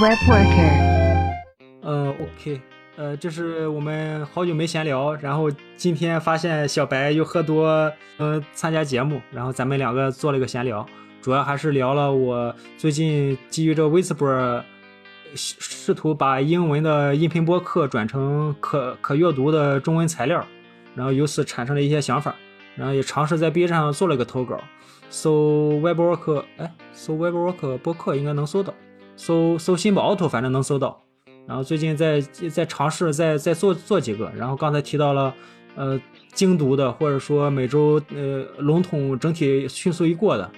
Web Worker。嗯，OK，呃，这是我们好久没闲聊，然后今天发现小白又喝多，呃，参加节目，然后咱们两个做了一个闲聊，主要还是聊了我最近基于这微博试试图把英文的音频播客转成可可阅读的中文材料，然后由此产生了一些想法，然后也尝试在 B 站上做了一个投稿，搜 WebWork，哎，搜 WebWork 播客应该能搜到，搜搜新宝 auto 反正能搜到。然后最近在在尝试再再做做几个，然后刚才提到了，呃，精读的或者说每周呃笼统整体迅速一过的，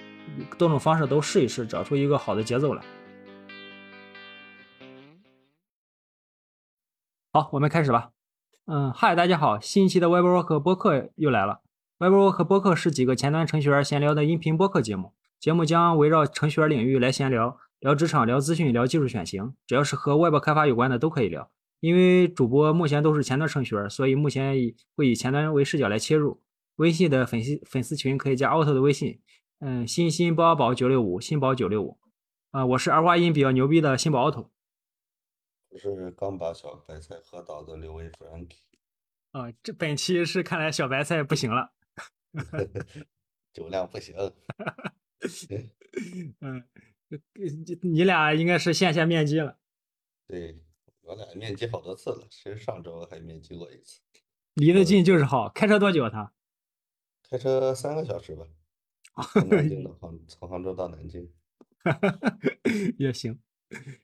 多种方式都试一试，找出一个好的节奏来。好，我们开始吧。嗯，嗨，大家好，新一期的 WebWork 播客又来了。WebWork 播客是几个前端程序员闲聊的音频播客节目，节目将围绕程序员领域来闲聊。聊职场，聊资讯，聊技术选型，只要是和外部开发有关的都可以聊。因为主播目前都是前端程序员，所以目前以会以前端为视角来切入。微信的粉丝粉丝群可以加 auto 的微信，嗯，新新包宝九六五，新宝九六五。啊，我是儿化音比较牛逼的新宝 auto。我是刚把小白菜喝倒的刘威 Frankie。啊，这本期是看来小白菜不行了，酒量不行。嗯。你俩应该是线下面基了，对我俩面基好多次了，其实上周还面基过一次。离得近就是好，开车多久他？开车三个小时吧，从南京到杭，从杭州到南京，也行。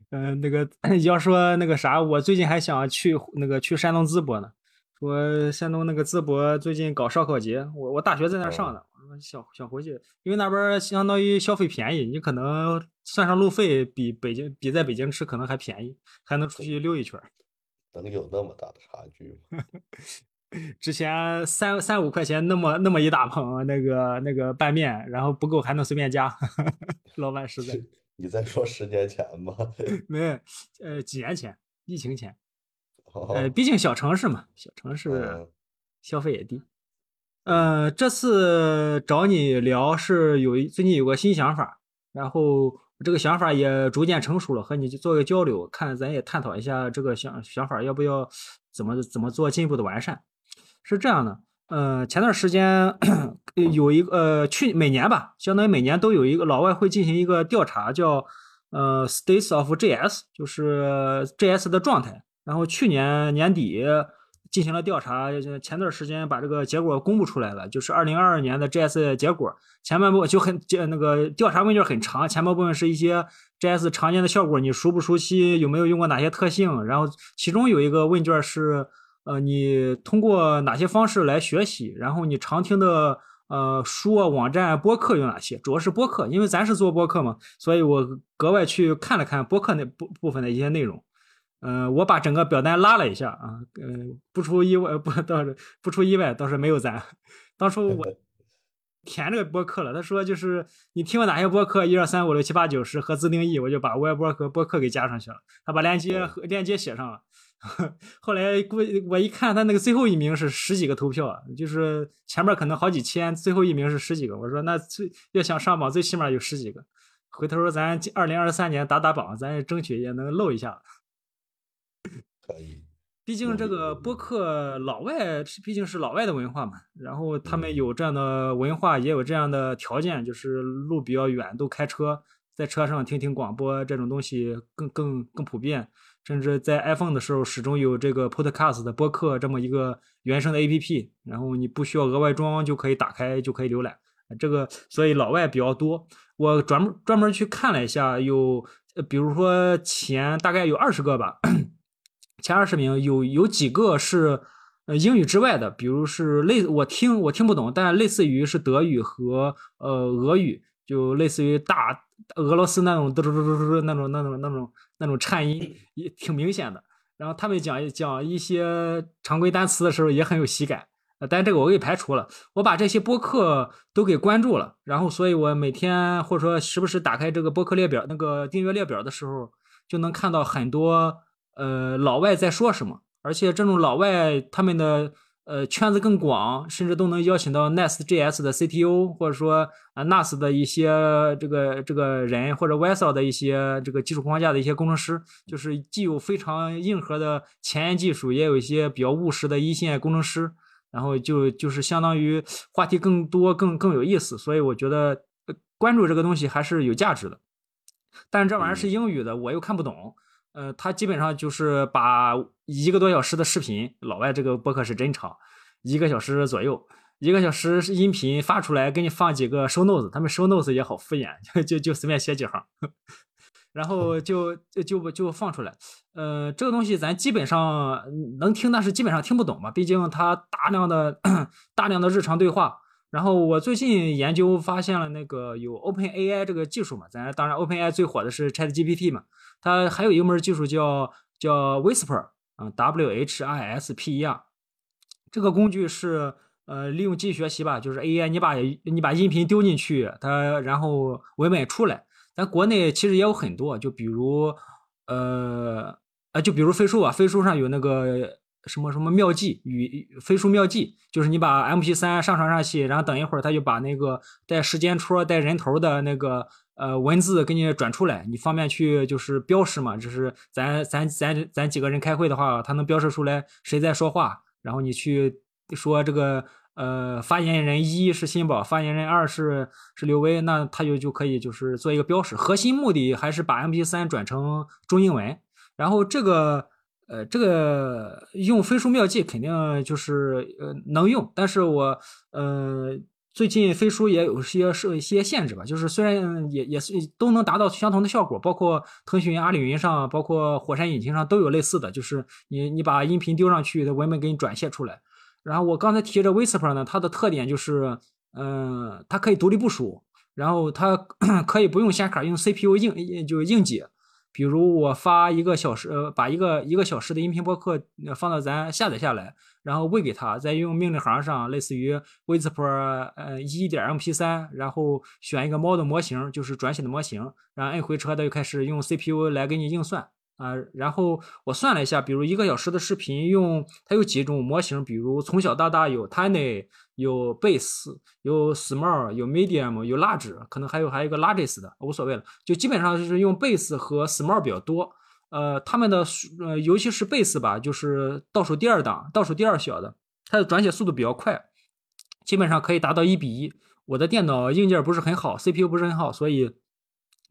嗯，那个要说那个啥，我最近还想去那个去山东淄博呢。说山东那个淄博最近搞烧烤节，我我大学在那上的。想想回去，因为那边相当于消费便宜，你可能算上路费，比北京比在北京吃可能还便宜，还能出去溜一圈。能有那么大的差距吗？之前三三五块钱那么那么一大盆那个那个拌面，然后不够还能随便加。老板实在。你在说十年前吗？没，呃，几年前，疫情前。呃，毕竟小城市嘛，小城市消费也低。呃，这次找你聊是有最近有个新想法，然后这个想法也逐渐成熟了，和你做个交流，看咱也探讨一下这个想想法要不要怎么怎么做进一步的完善。是这样的，呃，前段时间有一个呃去每年吧，相当于每年都有一个老外会进行一个调查，叫呃 States of JS，就是 JS 的状态。然后去年年底。进行了调查，前段时间把这个结果公布出来了，就是二零二二年的 JS 结果。前半部就很那个调查问卷很长，前半部分是一些 JS 常见的效果，你熟不熟悉，有没有用过哪些特性。然后其中有一个问卷是，呃，你通过哪些方式来学习，然后你常听的呃书啊、网站、播客有哪些？主要是播客，因为咱是做播客嘛，所以我格外去看了看播客那部部分的一些内容。嗯，我把整个表单拉了一下啊，嗯，不出意外，不倒是不出意外，倒是没有咱。当初我填这个播客了，他说就是你听过哪些播客，一二三五六七八九十和自定义，我就把微博和播客给加上去了。他把链接和链接写上了。后来估我一看，他那个最后一名是十几个投票，就是前面可能好几千，最后一名是十几个。我说那最要想上榜，最起码有十几个。回头咱二零二三年打打榜，咱争取也能露一下。可以，毕竟这个播客老外毕竟是老外的文化嘛，然后他们有这样的文化，也有这样的条件，就是路比较远，都开车，在车上听听广播这种东西更更更普遍，甚至在 iPhone 的时候始终有这个 Podcast 的播客这么一个原生的 APP，然后你不需要额外装就可以打开就可以浏览，这个所以老外比较多。我专门专门去看了一下，有比如说前大概有二十个吧。前二十名有有几个是呃英语之外的，比如是类我听我听不懂，但类似于是德语和呃俄语，就类似于大俄罗斯那种嘟嘟嘟嘟嘟那种那种那种那种颤音也挺明显的。然后他们讲讲一些常规单词的时候也很有喜感，呃但这个我给排除了。我把这些播客都给关注了，然后所以我每天或者说时不时打开这个播客列表那个订阅列表的时候，就能看到很多。呃，老外在说什么？而且这种老外他们的呃，圈子更广，甚至都能邀请到 Nest.js 的 CTO，或者说啊 NAS 的一些这个这个人，或者 w e s e l 的一些这个技术框架的一些工程师，就是既有非常硬核的前沿技术，也有一些比较务实的一线工程师，然后就就是相当于话题更多，更更有意思，所以我觉得关注这个东西还是有价值的。但是这玩意儿是英语的，我又看不懂。呃，他基本上就是把一个多小时的视频，老外这个播客是真长，一个小时左右，一个小时音频发出来，给你放几个 show notes，他们 show notes 也好敷衍，就就随便写几行，然后就就就放出来。呃，这个东西咱基本上能听，但是基本上听不懂嘛，毕竟它大量的 大量的日常对话。然后我最近研究发现了那个有 Open AI 这个技术嘛，咱当然 Open AI 最火的是 Chat GPT 嘛，它还有一门技术叫叫 Whisper 啊，W H I S P E R，这个工具是呃利用机器学习吧，就是 AI 你把你把音频丢进去，它然后文本出来，咱国内其实也有很多，就比如呃啊就比如飞书啊，飞书上有那个。什么什么妙计与飞书妙计，就是你把 M P 三上传上去，然后等一会儿它就把那个带时间戳、带人头的那个呃文字给你转出来，你方便去就是标识嘛。就是咱咱咱咱几个人开会的话，他能标识出来谁在说话，然后你去说这个呃发言人一是辛宝，发言人二是是刘威，那他就就可以就是做一个标识。核心目的还是把 M P 三转成中英文，然后这个。呃，这个用飞书妙计肯定就是呃能用，但是我呃最近飞书也有些设一些限制吧，就是虽然也也是都能达到相同的效果，包括腾讯云、阿里云上，包括火山引擎上都有类似的，就是你你把音频丢上去，它文本给你转写出来。然后我刚才提着 Whisper 呢，它的特点就是，嗯，它可以独立部署，然后它 可以不用显卡，用 CPU 硬就硬解。比如我发一个小时，呃，把一个一个小时的音频播客放到咱下载下来，然后喂给他，再用命令行上，类似于 Whisper，呃，一点 MP3，然后选一个猫的模型，就是转写的模型，然后摁回车，它就开始用 CPU 来给你硬算。啊，然后我算了一下，比如一个小时的视频，用它有几种模型，比如从小到大有 Tiny，有 Base，有 Small，有 Medium，有 Large，可能还有还有一个 Largest 的，无所谓了，就基本上就是用 Base 和 Small 比较多。呃，他们的呃，尤其是 Base 吧，就是倒数第二档，倒数第二小的，它的转写速度比较快，基本上可以达到一比一。我的电脑硬件不是很好，CPU 不是很好，所以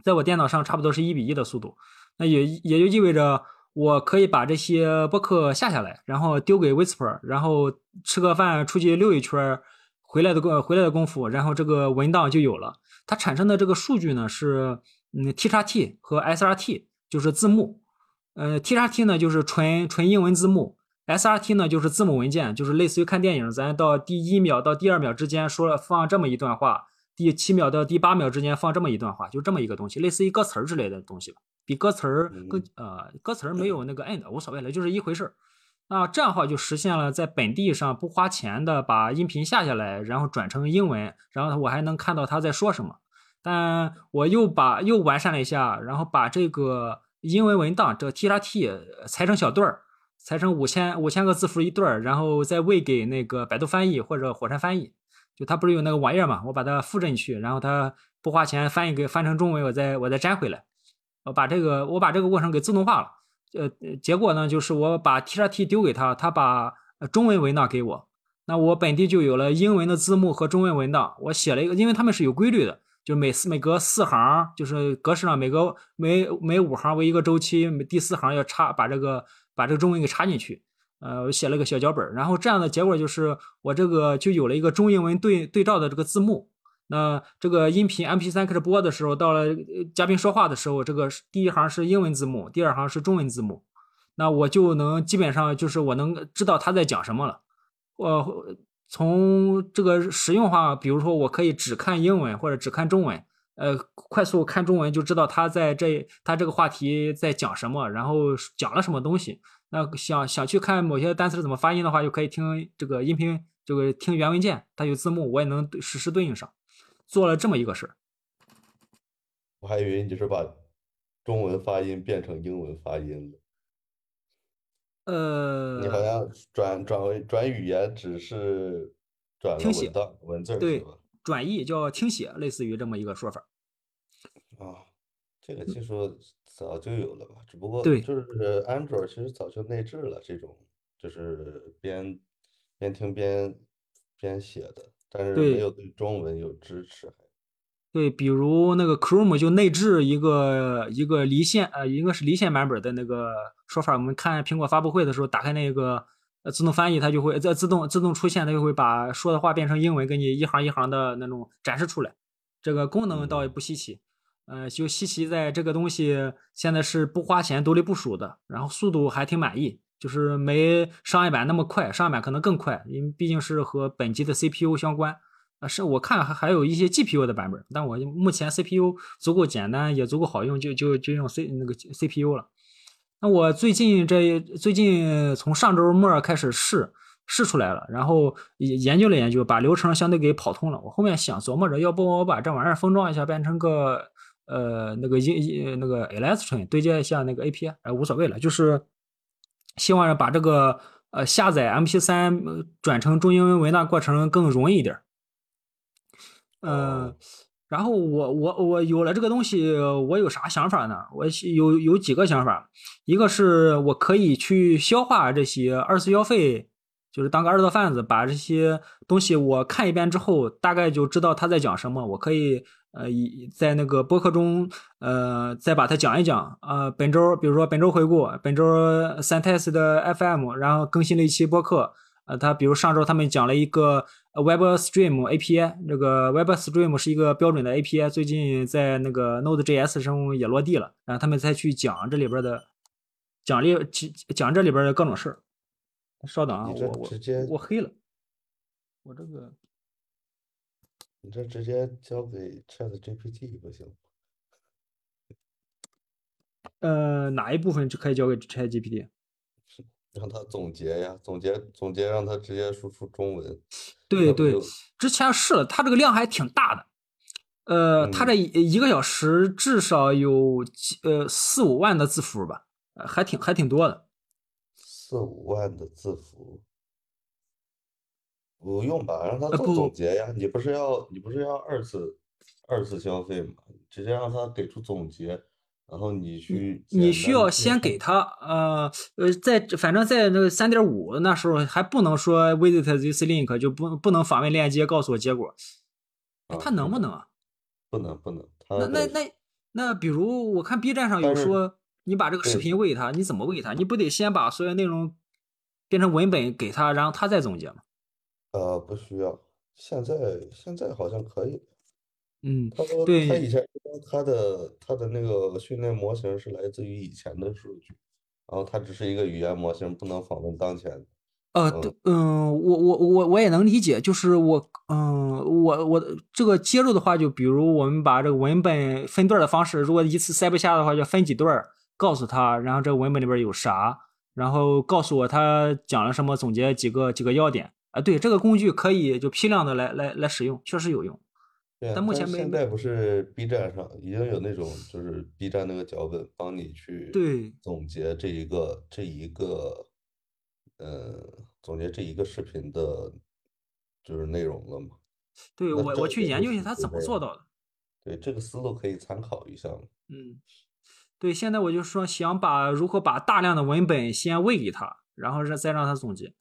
在我电脑上差不多是一比一的速度。那也也就意味着我可以把这些播客下下来，然后丢给 Whisper，然后吃个饭，出去溜一圈，回来的功回来的功夫，然后这个文档就有了。它产生的这个数据呢是嗯 T 叉 T 和 SRT，就是字幕。呃，T R T 呢就是纯纯英文字幕，SRT 呢就是字母文件，就是类似于看电影，咱到第一秒到第二秒之间说了放这么一段话，第七秒到第八秒之间放这么一段话，就这么一个东西，类似于歌词儿之类的东西吧。比歌词儿更呃，歌词儿没有那个 end 无所谓了，就是一回事儿。那这样的话就实现了在本地上不花钱的把音频下下来，然后转成英文，然后我还能看到他在说什么。但我又把又完善了一下，然后把这个英文文档这 T R T 裁成小段儿，裁成五千五千个字符一段儿，然后再喂给那个百度翻译或者火山翻译。就它不是有那个网页嘛，我把它复制进去，然后它不花钱翻译给翻成中文，我再我再粘回来。我把这个我把这个过程给自动化了，呃，结果呢就是我把 T R T 丢给他，他把中文文档给我，那我本地就有了英文的字幕和中文文档。我写了一个，因为他们是有规律的，就每四每隔四行，就是格式上每隔每每五行为一个周期，第四行要插把这个把这个中文给插进去。呃，我写了个小脚本，然后这样的结果就是我这个就有了一个中英文对对照的这个字幕。那这个音频 M P 三开始播的时候，到了嘉宾说话的时候，这个第一行是英文字幕，第二行是中文字幕，那我就能基本上就是我能知道他在讲什么了。我从这个实用化，比如说我可以只看英文或者只看中文，呃，快速看中文就知道他在这他这个话题在讲什么，然后讲了什么东西。那想想去看某些单词怎么发音的话，就可以听这个音频，这个听原文件，它有字幕，我也能实时对应上。做了这么一个事儿，我还以为你是把中文发音变成英文发音了。呃，你好像转转为转语言只是转了文档文字对，转译叫听写，类似于这么一个说法。啊，这个技术早就有了吧？只不过对，就是 Android 其实早就内置了这种，就是边边听边边写的，但是没有对中文有支持。对，比如那个 Chrome 就内置一个一个离线，呃，应该是离线版本的那个说法。我们看苹果发布会的时候，打开那个呃自动翻译，它就会在自动自动出现，它就会把说的话变成英文，给你一行一行的那种展示出来。这个功能倒也不稀奇。呃，就稀奇在这个东西现在是不花钱独立部署的，然后速度还挺满意，就是没商业版那么快，商业版可能更快，因为毕竟是和本机的 CPU 相关。啊，是我看还还有一些 GPU 的版本，但我目前 CPU 足够简单，也足够好用，就就就用 C 那个 CPU 了。那我最近这最近从上周末开始试试出来了，然后研究了研究，把流程相对给跑通了。我后面想琢磨着，要不我把这玩意儿封装一下，变成个。呃，那个音那个 e l e s t r o n 对接一下那个 API，哎，无所谓了，就是希望把这个呃下载 MP3 转成中英文文档过程更容易一点。嗯，然后我我我有了这个东西，我有啥想法呢？我有有几个想法，一个是我可以去消化这些二次消费，就是当个二道贩子，把这些东西我看一遍之后，大概就知道他在讲什么，我可以。呃，以在那个播客中，呃，再把它讲一讲。呃，本周，比如说本周回顾，本周 Sentence 的 FM，然后更新了一期播客。呃，他比如上周他们讲了一个 WebStream API，这个 WebStream 是一个标准的 API，最近在那个 Node.js 上也落地了。然后他们再去讲这里边的讲里讲这里边的各种事儿。稍等啊，我我我黑了，我这个。你这直接交给 Chat GPT 不行？呃，哪一部分就可以交给 Chat GPT？让他总结呀，总结总结，让他直接输出中文。对对，之前试了，他这个量还挺大的。呃，他这一个小时至少有呃四五万的字符吧，还挺还挺多的。四五万的字符。不用吧，让他做总结呀。你不是要你不是要二次二次消费吗？直接让他给出总结，然后你去。你需要先给他呃呃，在反正在那个三点五那时候还不能说 visit this link 就不不能访问链接告诉我结果。他能不能啊？不能不能。那那那那比如我看 B 站上有说，你把这个视频喂他，你怎么喂他？你不得先把所有内容变成文本给他，然后他再总结吗？呃，不需要，现在现在好像可以。嗯，他说他以前说他的他的那个训练模型是来自于以前的数据，然后它只是一个语言模型，不能访问当前。呃，对，嗯，我我我我也能理解，就是我，嗯，我我这个接入的话，就比如我们把这个文本分段的方式，如果一次塞不下的话，就分几段，告诉他，然后这个文本里边有啥，然后告诉我他讲了什么，总结几个几个要点。啊，对，这个工具可以就批量的来来来使用，确实有用。对，但目前没现在不是 B 站上已经有那种，就是 B 站那个脚本帮你去对总结这一个这一个，呃，总结这一个视频的，就是内容了嘛？对我我去研究一下他怎么做到的。对，这个思路可以参考一下。嗯，对，现在我就说想把如何把大量的文本先喂给他，然后让再让他总结。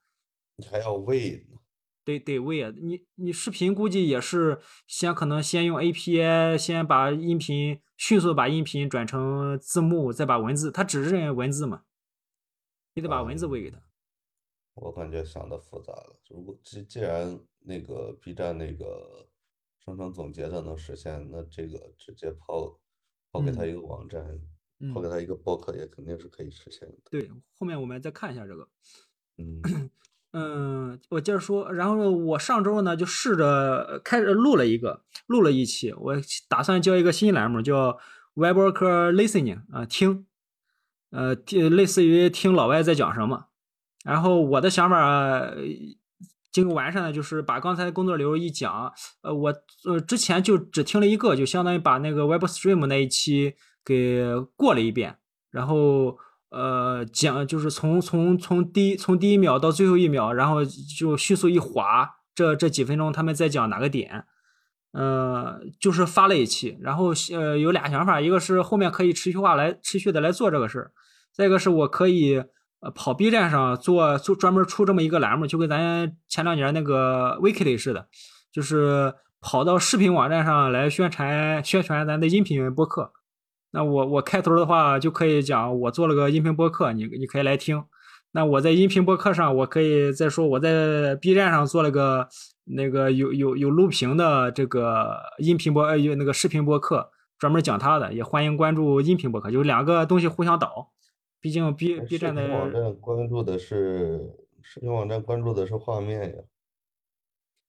你还要喂呢？得得喂啊！你你视频估计也是先可能先用 API 先把音频迅速把音频转成字幕，再把文字，它只认文字嘛，你得把文字喂给他。我感觉想的复杂了。如果既既然那个 B 站那个生成总结的能实现，那这个直接抛抛给他一个网站，抛给他一个博客也肯定是可以实现的。对，后面我们再看一下这个。嗯。嗯，我接着说，然后我上周呢就试着开始录了一个，录了一期，我打算叫一个新栏目，叫 Webworker Listening 啊，听，呃，类似于听老外在讲什么。然后我的想法经过完善的，就是把刚才工作流一讲，呃，我呃之前就只听了一个，就相当于把那个 WebStream 那一期给过了一遍，然后呃，讲就是从从从第一从第一秒到最后一秒，然后就迅速一划，这这几分钟他们在讲哪个点，呃，就是发了一期，然后呃有俩想法，一个是后面可以持续化来持续的来做这个事儿，再一个是我可以呃跑 B 站上做做专门出这么一个栏目，就跟咱前两年那个 Weekly 似的，就是跑到视频网站上来宣传宣传咱的音频播客。那我我开头的话就可以讲，我做了个音频播客，你你可以来听。那我在音频播客上，我可以再说我在 B 站上做了个那个有有有录屏的这个音频播呃有那个视频播客，专门讲他的，也欢迎关注音频播客，就是两个东西互相导。毕竟 B B 站的网站关注的是视频网站关注的是画面呀。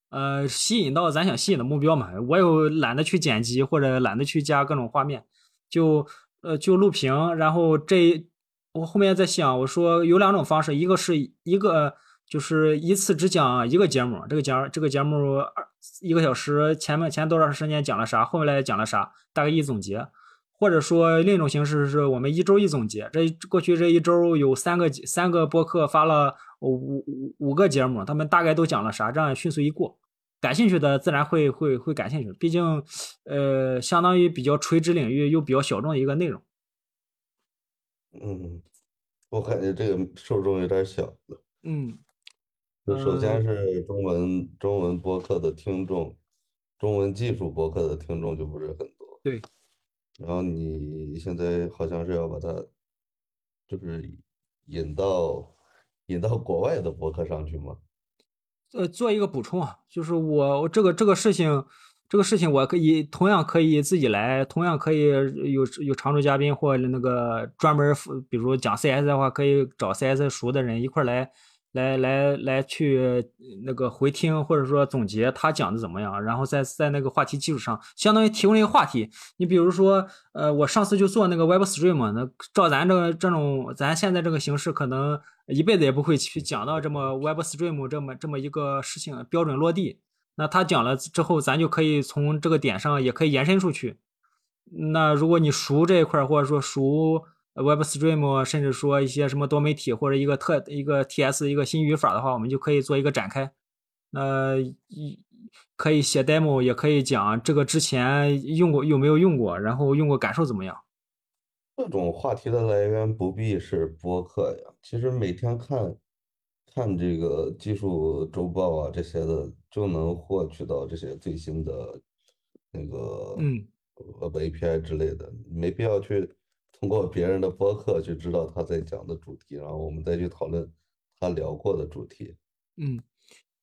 呃，吸引到咱想吸引的目标嘛。我又懒得去剪辑或者懒得去加各种画面。就呃就录屏，然后这我后面在想，我说有两种方式，一个是一个就是一次只讲一个节目，这个节这个节目二一个小时，前面前多长时间讲了啥，后面来讲了啥，大概一总结，或者说另一种形式是我们一周一总结，这过去这一周有三个三个播客发了五五五个节目，他们大概都讲了啥，这样迅速一过。感兴趣的自然会会会感兴趣，毕竟，呃，相当于比较垂直领域又比较小众的一个内容。嗯，我感觉这个受众有点小了。嗯，就首先是中文中文播客的听众，中文技术播客的听众就不是很多。对。然后你现在好像是要把它，就是引到引到国外的博客上去吗？呃，做一个补充啊，就是我这个这个事情，这个事情我可以同样可以自己来，同样可以有有常驻嘉宾或者那个专门，比如讲 CS 的话，可以找 CS 熟的人一块来。来来来，去那个回听或者说总结他讲的怎么样，然后在在那个话题基础上，相当于提供一个话题。你比如说，呃，我上次就做那个 Web Stream，那照咱这这种咱现在这个形式，可能一辈子也不会去讲到这么 Web Stream 这么这么一个事情标准落地。那他讲了之后，咱就可以从这个点上也可以延伸出去。那如果你熟这一块，或者说熟。Web Stream，甚至说一些什么多媒体或者一个特一个 TS 一个新语法的话，我们就可以做一个展开。那一可以写 demo，也可以讲这个之前用过有没有用过，然后用过感受怎么样。这种话题的来源不必是播客呀，其实每天看看这个技术周报啊这些的，就能获取到这些最新的那个嗯 Web API 之类的，没必要去。通过别人的播客去知道他在讲的主题，然后我们再去讨论他聊过的主题。嗯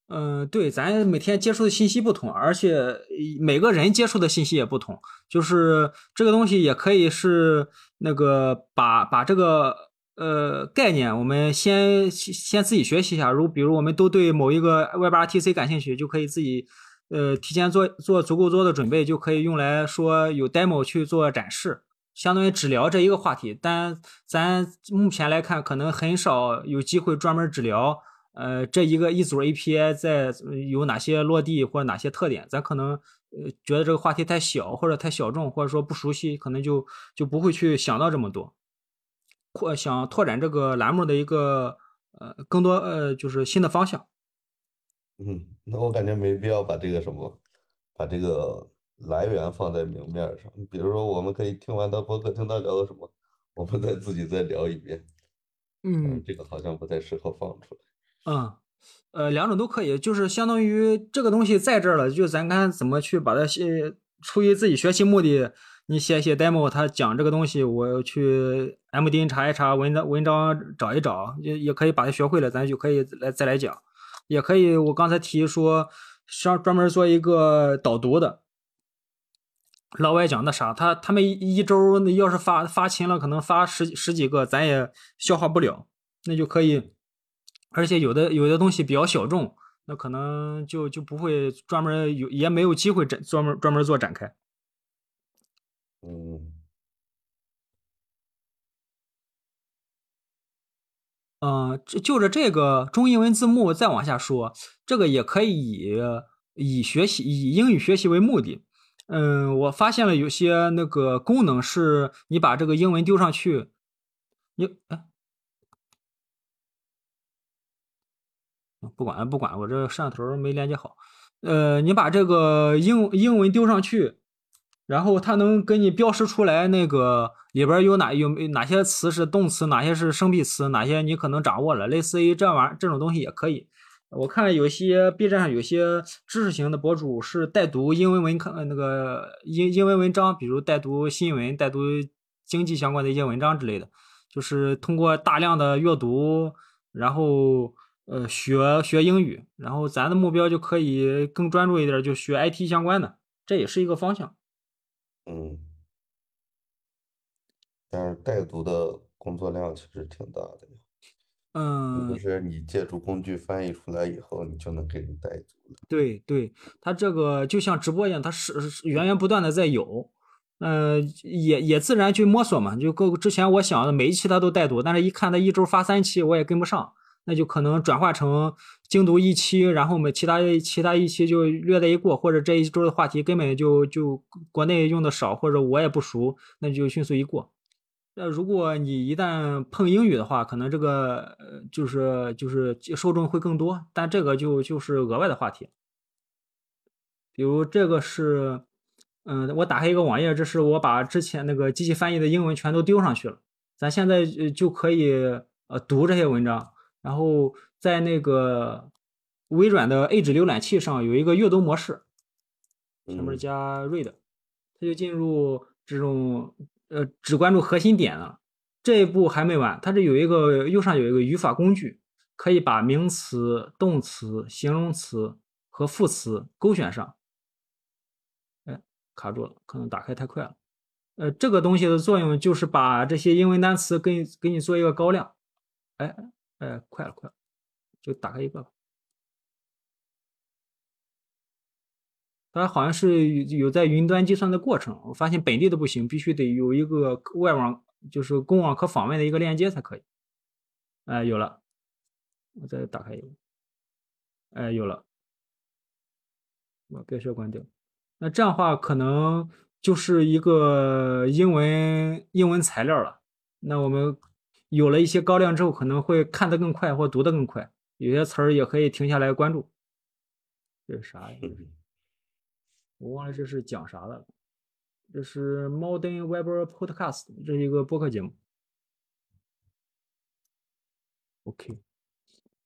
嗯，对，咱每天接触的信息不同，而且每个人接触的信息也不同。就是这个东西也可以是那个把把这个呃概念，我们先先自己学习一下。如比如我们都对某一个 WebRTC 感兴趣，就可以自己呃提前做做足够多的准备，就可以用来说有 demo 去做展示。相当于只聊这一个话题，但咱目前来看，可能很少有机会专门只聊，呃，这一个一组 API 在有哪些落地或者哪些特点，咱可能呃觉得这个话题太小或者太小众，或者说不熟悉，可能就就不会去想到这么多，扩想拓展这个栏目的一个呃更多呃就是新的方向。嗯，那我感觉没必要把这个什么，把这个。来源放在明面上，比如说，我们可以听完他播客，听他聊的什么，我们再自己再聊一遍。嗯，这个好像不太适合放出来。嗯，呃，两种都可以，就是相当于这个东西在这儿了，就咱看怎么去把它写。出于自己学习目的，你写写 demo，他讲这个东西，我要去 M D N 查一查，文章文章找一找，也也可以把它学会了，咱就可以来再来讲。也可以，我刚才提说上专门做一个导读的。老外讲的啥？他他们一周要是发发勤了，可能发十十几个，咱也消化不了。那就可以，而且有的有的东西比较小众，那可能就就不会专门有，也没有机会展专门专门做展开。嗯，嗯，就就着这个中英文字幕再往下说，这个也可以以以学习以英语学习为目的。嗯，我发现了有些那个功能是，你把这个英文丢上去，你哎，不管不管，我这摄像头没连接好。呃，你把这个英英文丢上去，然后它能给你标识出来那个里边有哪有哪些词是动词，哪些是生僻词，哪些你可能掌握了。类似于这玩意这种东西也可以。我看有些 B 站上有些知识型的博主是带读英文文看那个英英文文章，比如带读新闻、带读经济相关的一些文章之类的，就是通过大量的阅读，然后呃学学英语，然后咱的目标就可以更专注一点，就学 IT 相关的，这也是一个方向。嗯，但是带读的工作量其实挺大的。嗯，就是你借助工具翻译出来以后，你就能给人带。对对，它这个就像直播一样，它是源源不断的在有，嗯，也也自然去摸索嘛。就各之前我想的每一期它都带读，但是一看它一周发三期，我也跟不上，那就可能转化成精读一期，然后我们其他其他一期就略带一过，或者这一周的话题根本就就国内用的少，或者我也不熟，那就迅速一过。那如果你一旦碰英语的话，可能这个呃就是就是受众会更多，但这个就就是额外的话题。比如这个是，嗯，我打开一个网页，这是我把之前那个机器翻译的英文全都丢上去了，咱现在就可以呃读这些文章，然后在那个微软的 Edge 浏览器上有一个阅读模式，前面加 Read，它就进入这种。呃，只关注核心点了，这一步还没完。它这有一个右上有一个语法工具，可以把名词、动词、形容词和副词勾选上。哎，卡住了，可能打开太快了。呃，这个东西的作用就是把这些英文单词给给你做一个高亮。哎哎，快了快了，就打开一个吧。它好像是有在云端计算的过程，我发现本地的不行，必须得有一个外网，就是公网可访问的一个链接才可以。哎，有了，我再打开一个。哎，有了，我别说关掉。那这样的话，可能就是一个英文英文材料了。那我们有了一些高亮之后，可能会看得更快或读得更快。有些词儿也可以停下来关注。这是啥呀？我忘了这是讲啥的，这是 Modern Web Podcast，这是一个播客节目。OK，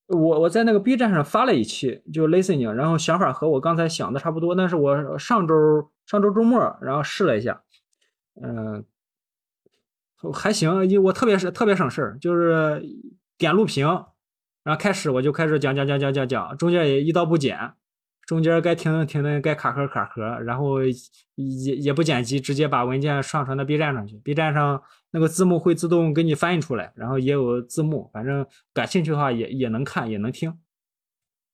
我我在那个 B 站上发了一期，就 Listening，然后想法和我刚才想的差不多，但是我上周上周周末然后试了一下，嗯，还行，因为我特别是特别省事儿，就是点录屏，然后开始我就开始讲讲讲讲讲讲，中间也一刀不剪。中间该停的停的，该卡壳卡壳，然后也也不剪辑，直接把文件上传到 B 站上去。B 站上那个字幕会自动给你翻译出来，然后也有字幕，反正感兴趣的话也也能看也能听。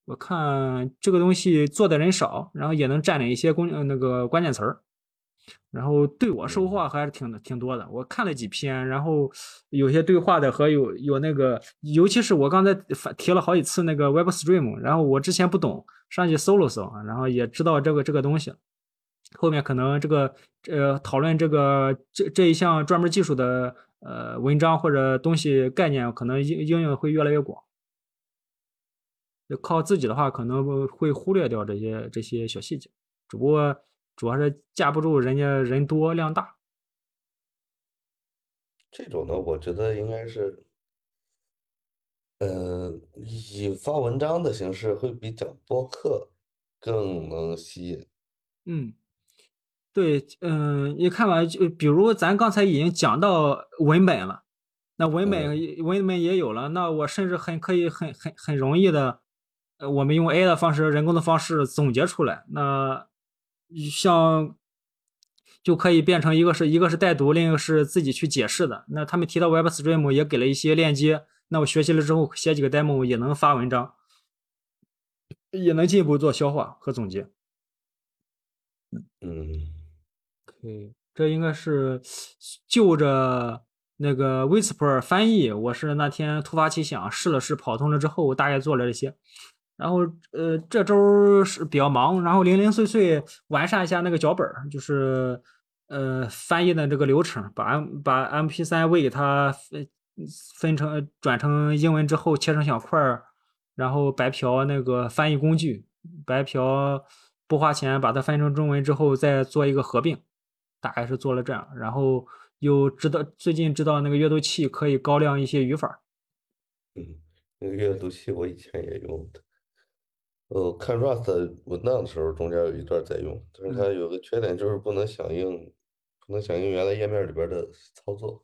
我看这个东西做的人少，然后也能占领一些关那个关键词儿。然后对我收获还是挺挺多的。我看了几篇，然后有些对话的和有有那个，尤其是我刚才提了好几次那个 Web Stream，然后我之前不懂，上去搜了搜，然后也知道这个这个东西。后面可能这个呃讨论这个这这一项专门技术的呃文章或者东西概念，可能应应用会越来越广。就靠自己的话，可能会忽略掉这些这些小细节，只不过。主要是架不住人家人多量大，这种呢，我觉得应该是，呃，以发文章的形式会比讲播客更能吸引。嗯，对，嗯，你看吧，就比如咱刚才已经讲到文本了，那文本文本也有了，那我甚至很可以很很很容易的，呃，我们用 A 的方式，人工的方式总结出来，那。像就可以变成一个是一个是带读，另一个是自己去解释的。那他们提到 Web Stream 也给了一些链接，那我学习了之后写几个 demo 也能发文章，也能进一步做消化和总结。嗯，OK，这应该是就着那个 Whisper 翻译，我是那天突发奇想试了试，跑通了之后我大概做了这些。然后，呃，这周是比较忙，然后零零碎碎完善一下那个脚本就是呃翻译的这个流程，把把 M P 三喂给他分成转成英文之后切成小块儿，然后白嫖那个翻译工具，白嫖不花钱把它翻译成中文之后再做一个合并，大概是做了这样，然后又知道最近知道那个阅读器可以高亮一些语法。嗯，那个阅读器我以前也用的。呃，看 Rust 文档的时候，中间有一段在用，但是它有个缺点就是不能响应，不能响应原来页面里边的操作。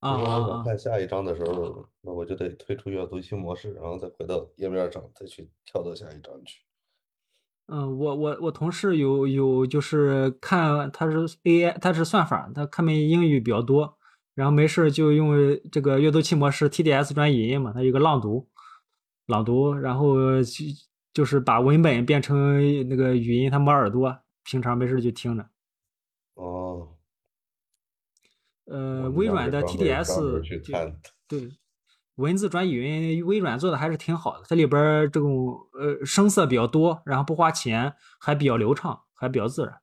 啊啊啊！想看下一章的时候，那我就得退出阅读器模式，然后再回到页面上，再去跳到下一章去。嗯，我我我同事有有就是看他是 AI，他是算法，他看没英语比较多，然后没事就用这个阅读器模式 TDS 转语音嘛，它有个朗读，朗读，然后就。就是把文本变成那个语音，他摸耳朵，平常没事就听着。哦。呃，微软的 TTS 对文字转语音，微软做的还是挺好的。它里边这种呃声色比较多，然后不花钱，还比较流畅，还比较自然。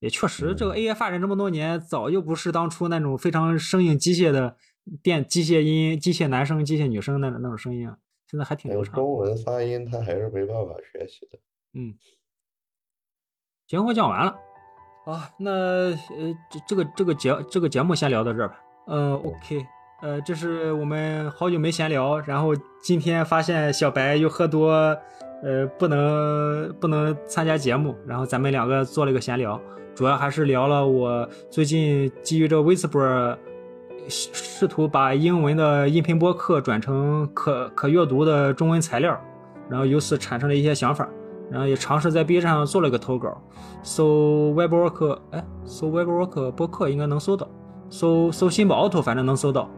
也确实，这个 AI 发展这么多年，早就不是当初那种非常生硬机械的电机械音、机械男生、机械女生那种那种声音了。现在还挺流畅。中文发音他还是没办法学习的。嗯，行，我讲完了。啊，那呃，这这个这个节这个节目先聊到这儿吧。呃，OK，呃，这是我们好久没闲聊，然后今天发现小白又喝多，呃，不能不能参加节目，然后咱们两个做了一个闲聊，主要还是聊了我最近基于这个 Whisper。试图把英文的音频播客转成可可阅读的中文材料，然后由此产生了一些想法，然后也尝试在 B 站上做了个投稿，搜 WebWork，哎，搜 WebWork 播客应该能搜到，搜搜新宝 auto 反正能搜到，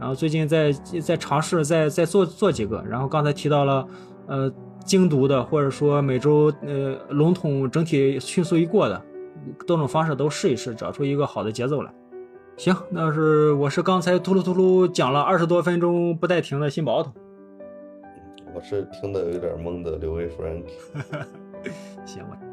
然后最近在在尝试再再做做几个，然后刚才提到了呃精读的或者说每周呃笼统整体迅速一过的多种方式都试一试，找出一个好的节奏来。行，那是我是刚才秃噜秃噜讲了二十多分钟不带停的新宝桶。我是听得有点懵的刘威夫人。行，我。